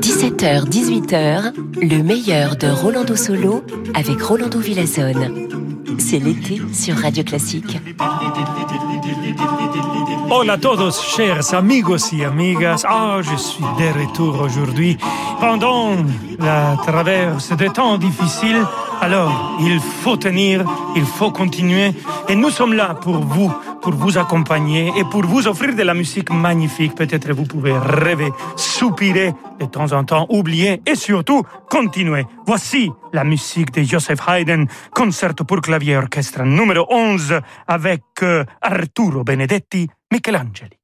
17h, 18h, le meilleur de Rolando Solo avec Rolando Villazone. C'est l'été sur Radio Classique. Hola a todos, chers amigos y amigas. Ah, je suis de retour aujourd'hui. Pendant la traverse des temps difficiles, alors il faut tenir, il faut continuer. Et nous sommes là pour vous pour vous accompagner et pour vous offrir de la musique magnifique. Peut-être vous pouvez rêver, soupirer de temps en temps, oublier et surtout continuer. Voici la musique de Joseph Haydn, concerto pour clavier orchestre numéro 11 avec euh, Arturo Benedetti, Michelangeli.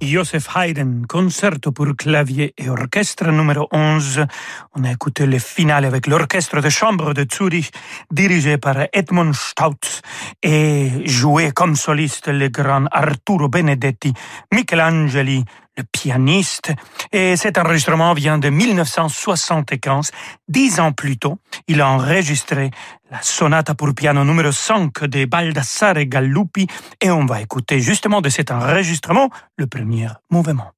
Joseph Haydn, concerto pour clavier et orchestre numéro 11. On a écouté le final avec l'orchestre de chambre de Zurich, dirigé par Edmund Stautz et joué comme soliste le grand Arturo Benedetti, Michelangeli, le pianiste. Et cet enregistrement vient de 1975. Dix ans plus tôt, il a enregistré la sonate pour piano numéro 5 de Baldassare Gallupi et on va écouter justement de cet enregistrement le premier mouvement.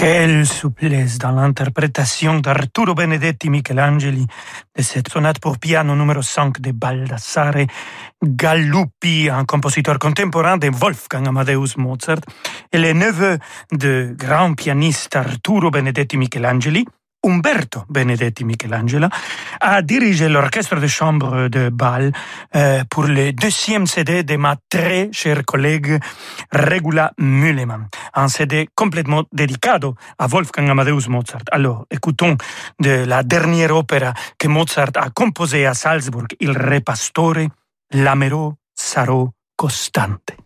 Quelle souplesse dans l'interprétation d'Arturo Benedetti Michelangeli de cette sonate pour piano numéro 5 de Baldassare Galuppi, un compositeur contemporain de Wolfgang Amadeus Mozart, et le neveu de grand pianiste Arturo Benedetti Michelangeli, Umberto Benedetti Michelangelo a dirigé l'orchestre de chambre de Bâle euh, pour le deuxième CD de ma très chère collègue Regula Müllemann, un CD complètement dédié à Wolfgang Amadeus Mozart. Alors, écoutons de la dernière opéra que Mozart a composée à Salzburg, Il Re Pastore, L'Amero Sarò Costante.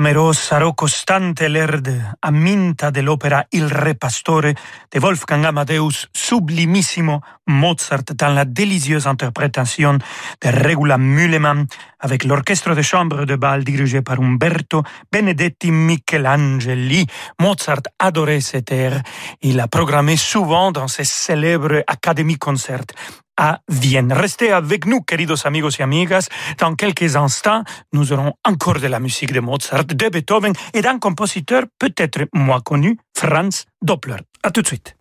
Clamorosa, rocostante l'erde aminta dell'opera Il Re Pastore de Wolfgang Amadeus, sublimissimo Mozart dans la délicieuse interprétation de Regula Mühlemann avec l'orchestre de chambre de bal dirigé par Umberto Benedetti Michelangeli. Mozart adorait cette air. Il l'a programmé souvent dans ses célèbres Academy Concerts à Vienne. Restez avec nous, queridos amigos y amigas. Dans quelques instants, nous aurons encore de la musique de Mozart, de Beethoven et d'un compositeur peut-être moins connu, Franz Doppler. À tout de suite.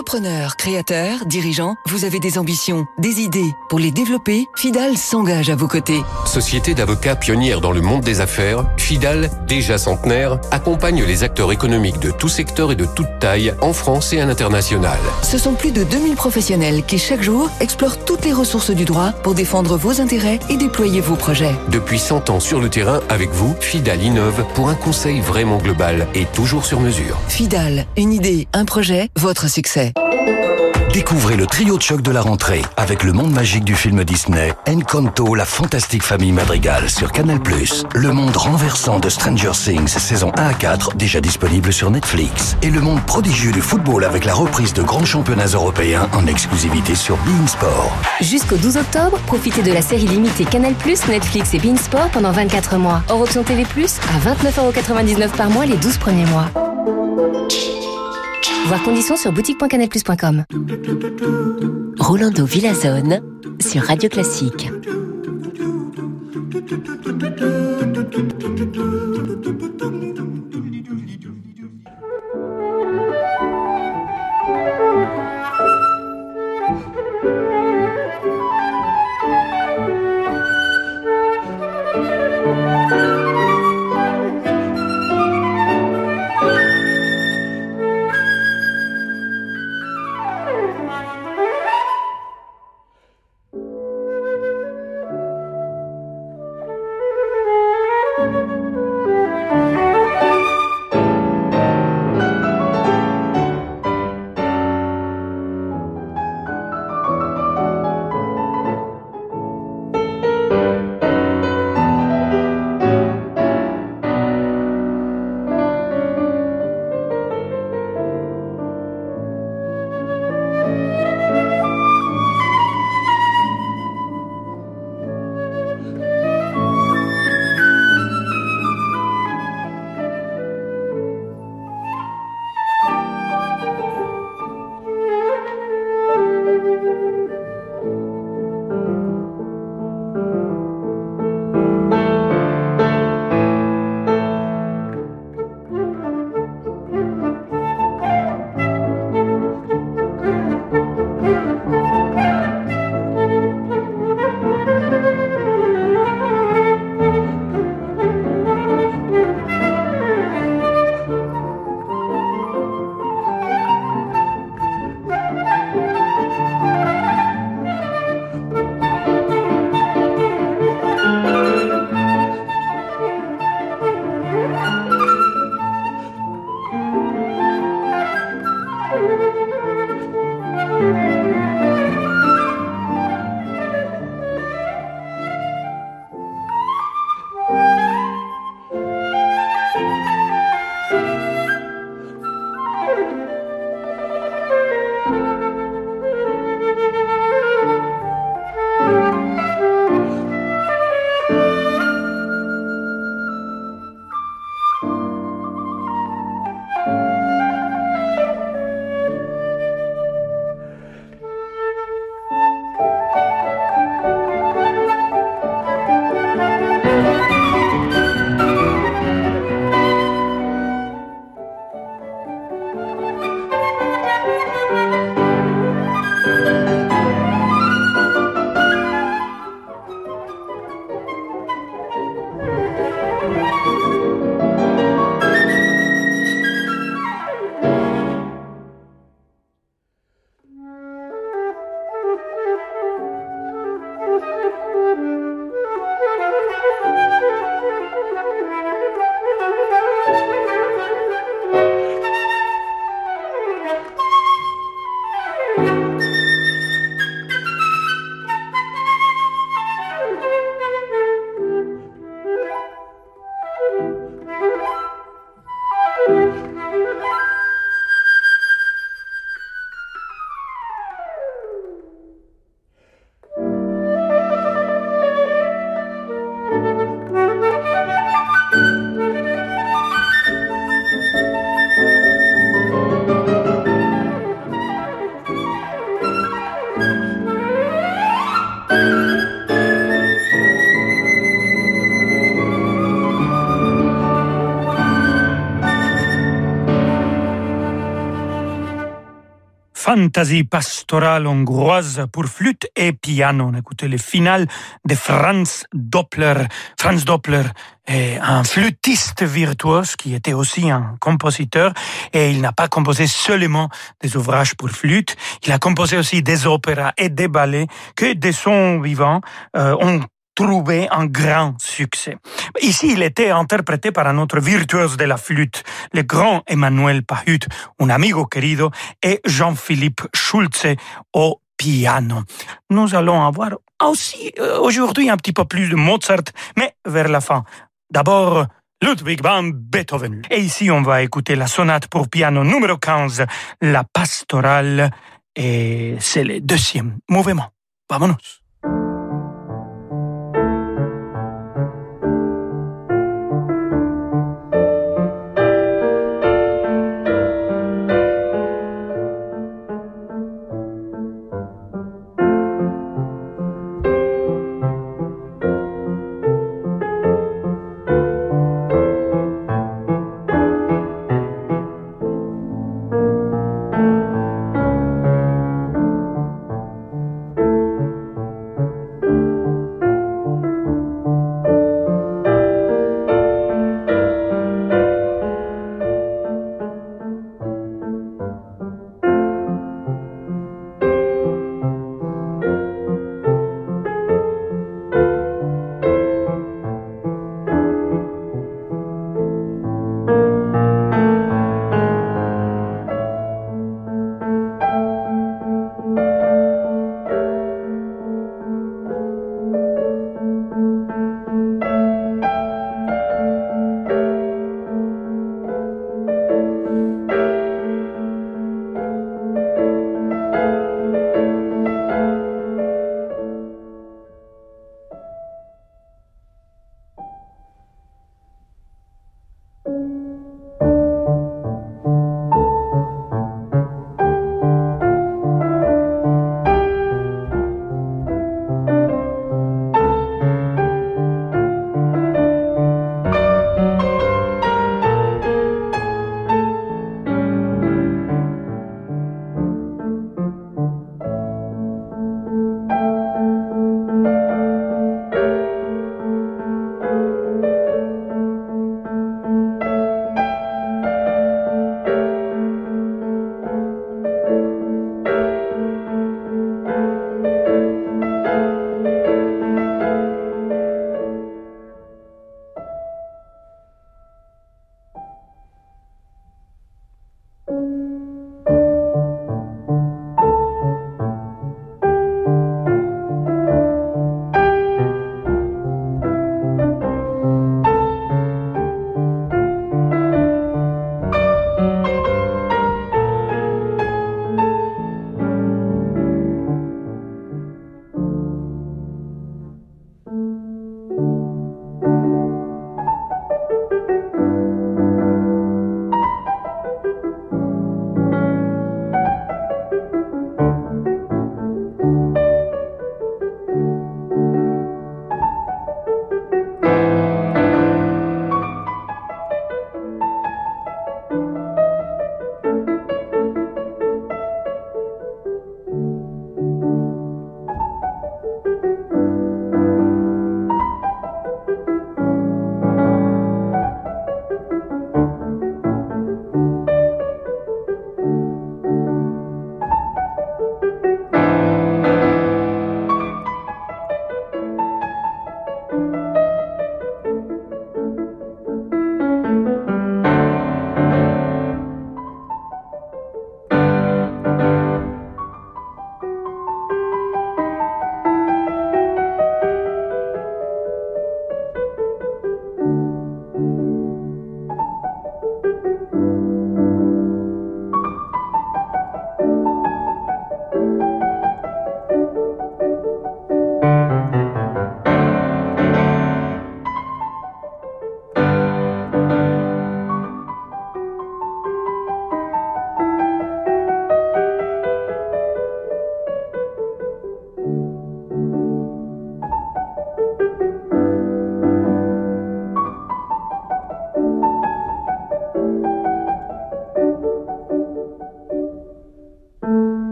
Entrepreneur, créateur, dirigeant, vous avez des ambitions, des idées. Pour les développer, Fidal s'engage à vos côtés. Société d'avocats pionnière dans le monde des affaires, Fidal, déjà centenaire, accompagne les acteurs économiques de tout secteur et de toute taille en France et à l'international. Ce sont plus de 2000 professionnels qui chaque jour explorent toutes les ressources du droit pour défendre vos intérêts et déployer vos projets. Depuis 100 ans sur le terrain avec vous, Fidal innove pour un conseil vraiment global et toujours sur mesure. Fidal, une idée, un projet, votre succès. Découvrez le trio de choc de la rentrée avec le monde magique du film Disney, Encanto, la fantastique famille Madrigal sur Canal+, le monde renversant de Stranger Things, saison 1 à 4, déjà disponible sur Netflix, et le monde prodigieux du football avec la reprise de grands championnats européens en exclusivité sur Bein Sport. Jusqu'au 12 octobre, profitez de la série limitée Canal+, Netflix et Bein Sport pendant 24 mois. Hors option TV+, à 29,99€ par mois les 12 premiers mois. Voir conditions sur boutique.canalplus.com. Rolando Villazone sur Radio Classique. Fantasie pastorale hongroise pour flûte et piano. On écoutait le final de Franz Doppler. Franz Doppler est un flûtiste virtuose qui était aussi un compositeur et il n'a pas composé seulement des ouvrages pour flûte, il a composé aussi des opéras et des ballets que de son vivant euh, ont trouvé un grand succès. Ici, il était interprété par un autre virtuose de la flûte, le grand Emmanuel Pahut, un amigo querido, et Jean-Philippe Schulze au piano. Nous allons avoir aussi euh, aujourd'hui un petit peu plus de Mozart, mais vers la fin. D'abord, Ludwig van Beethoven. Et ici, on va écouter la sonate pour piano numéro 15, la pastorale, et c'est le deuxième mouvement. Vamonos.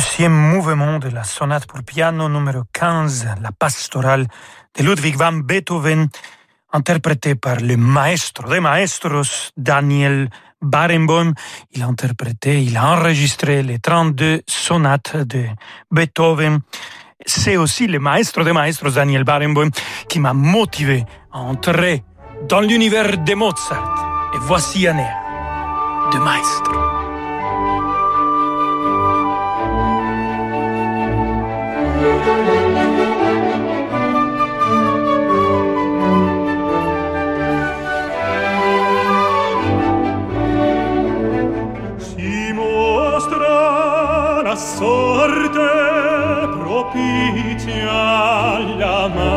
Deuxième mouvement de la sonate pour piano numéro 15, la pastorale de Ludwig van Beethoven, interprétée par le maestro des maestros, Daniel Barenboim. Il a interprété, il a enregistré les 32 sonates de Beethoven. C'est aussi le maestro des maestros, Daniel Barenboim, qui m'a motivé à entrer dans l'univers de Mozart. Et voici un air de maestro. propicia your mano.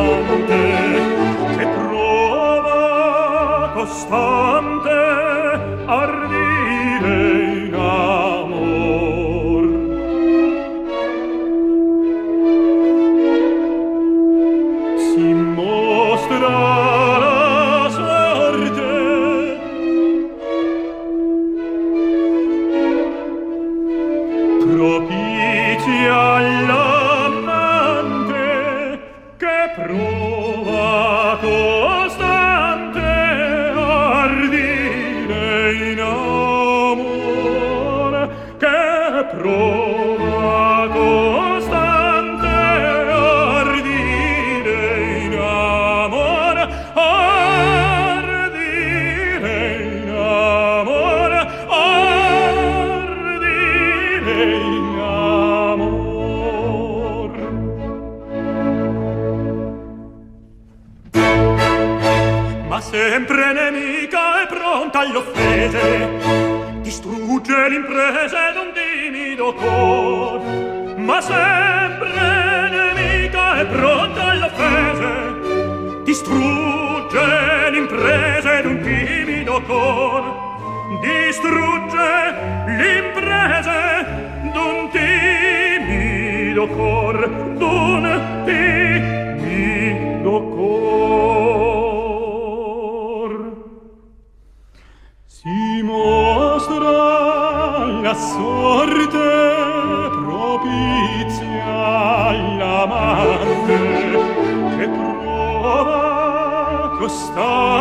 gostar.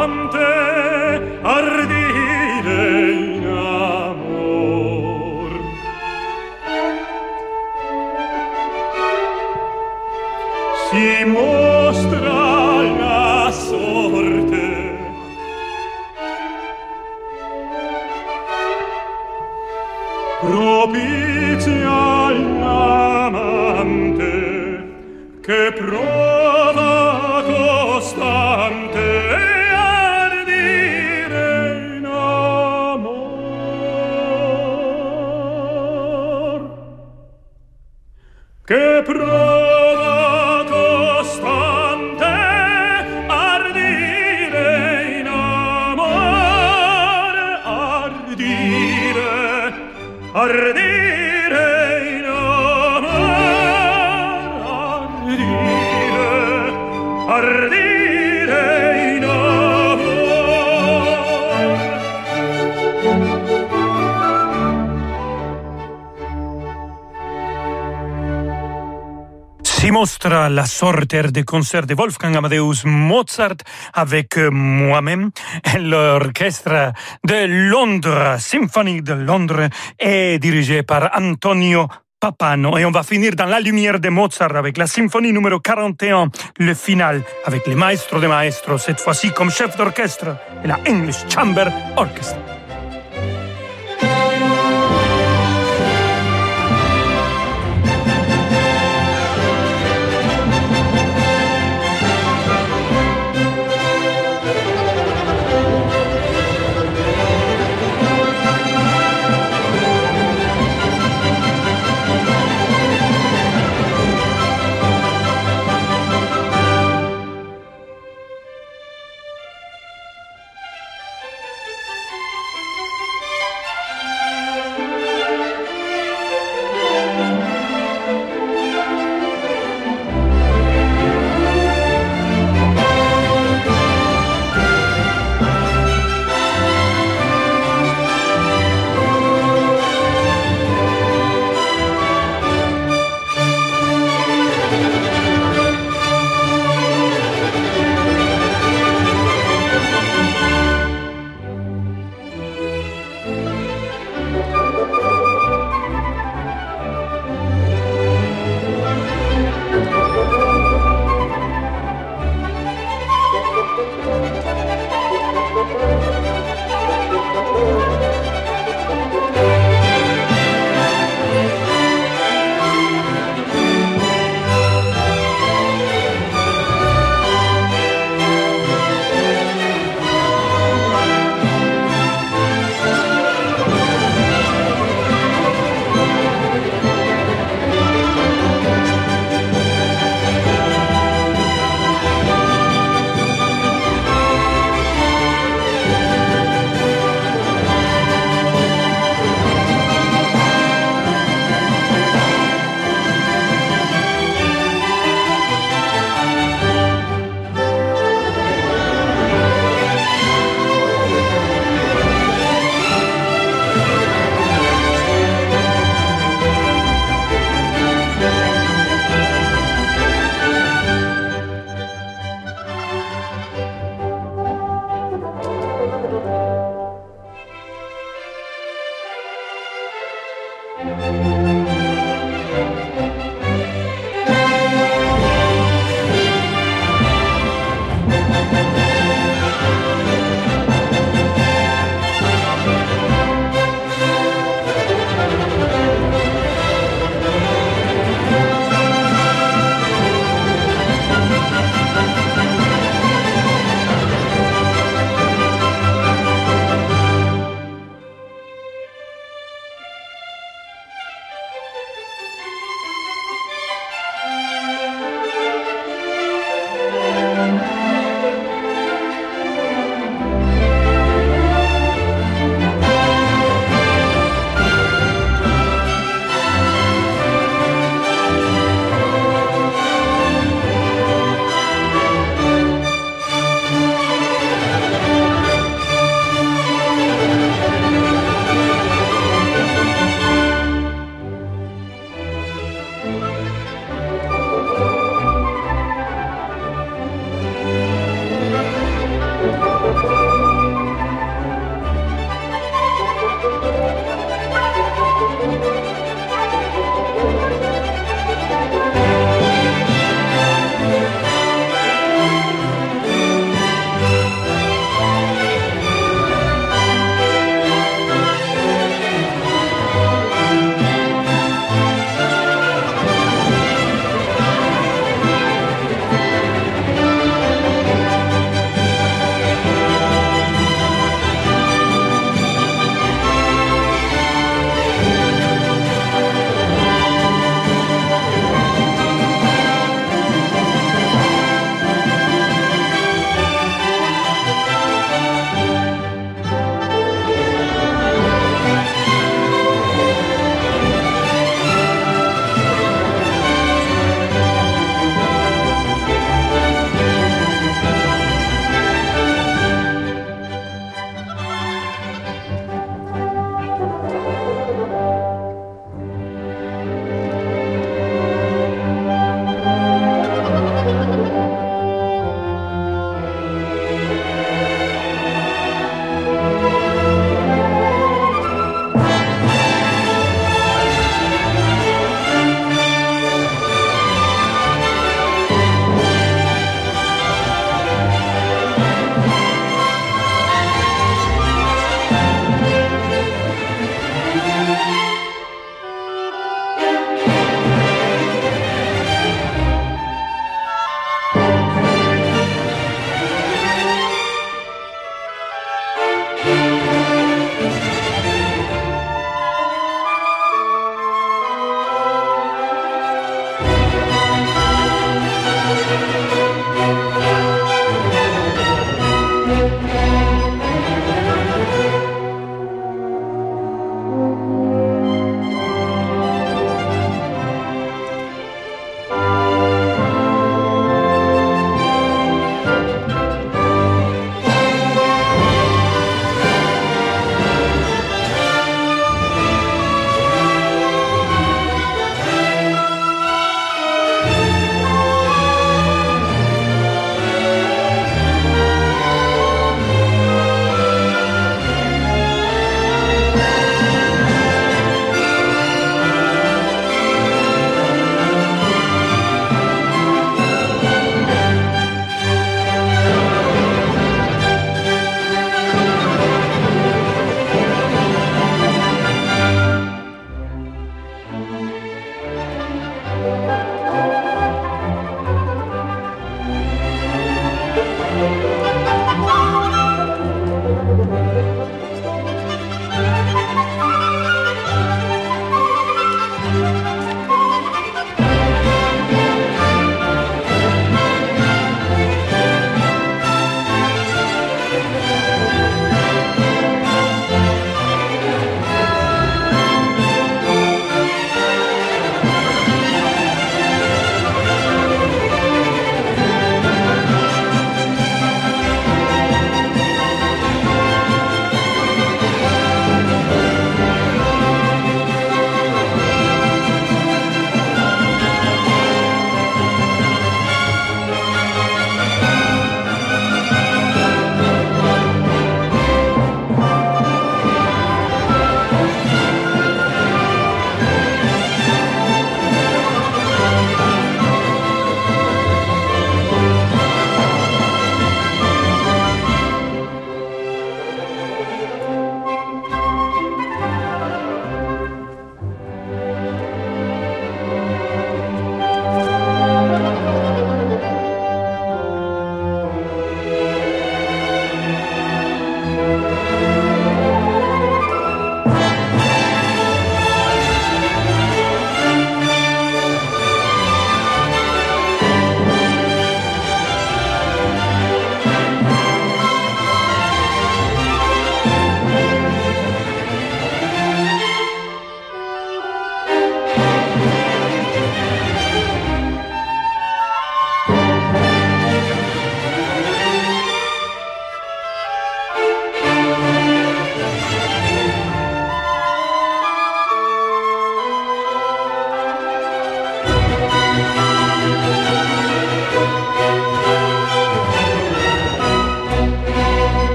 La sorte des concerts de Wolfgang Amadeus Mozart avec euh, moi-même, l'orchestre de Londres, Symphonie de Londres, est dirigé par Antonio Papano. Et on va finir dans la lumière de Mozart avec la symphonie numéro 41, le final, avec le maestro de maestros, cette fois-ci comme chef d'orchestre, et la English Chamber Orchestra.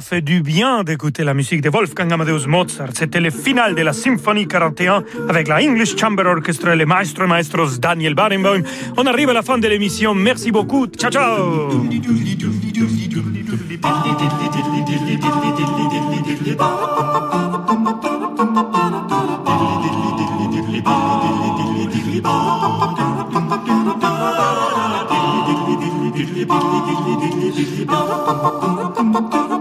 Ça fait du bien d'écouter la musique de Wolfgang Amadeus Mozart. C'était le final de la Symphonie 41 avec la English Chamber Orchestra et le maestro maestros Daniel Barenboim. On arrive à la fin de l'émission. Merci beaucoup. Ciao, ciao.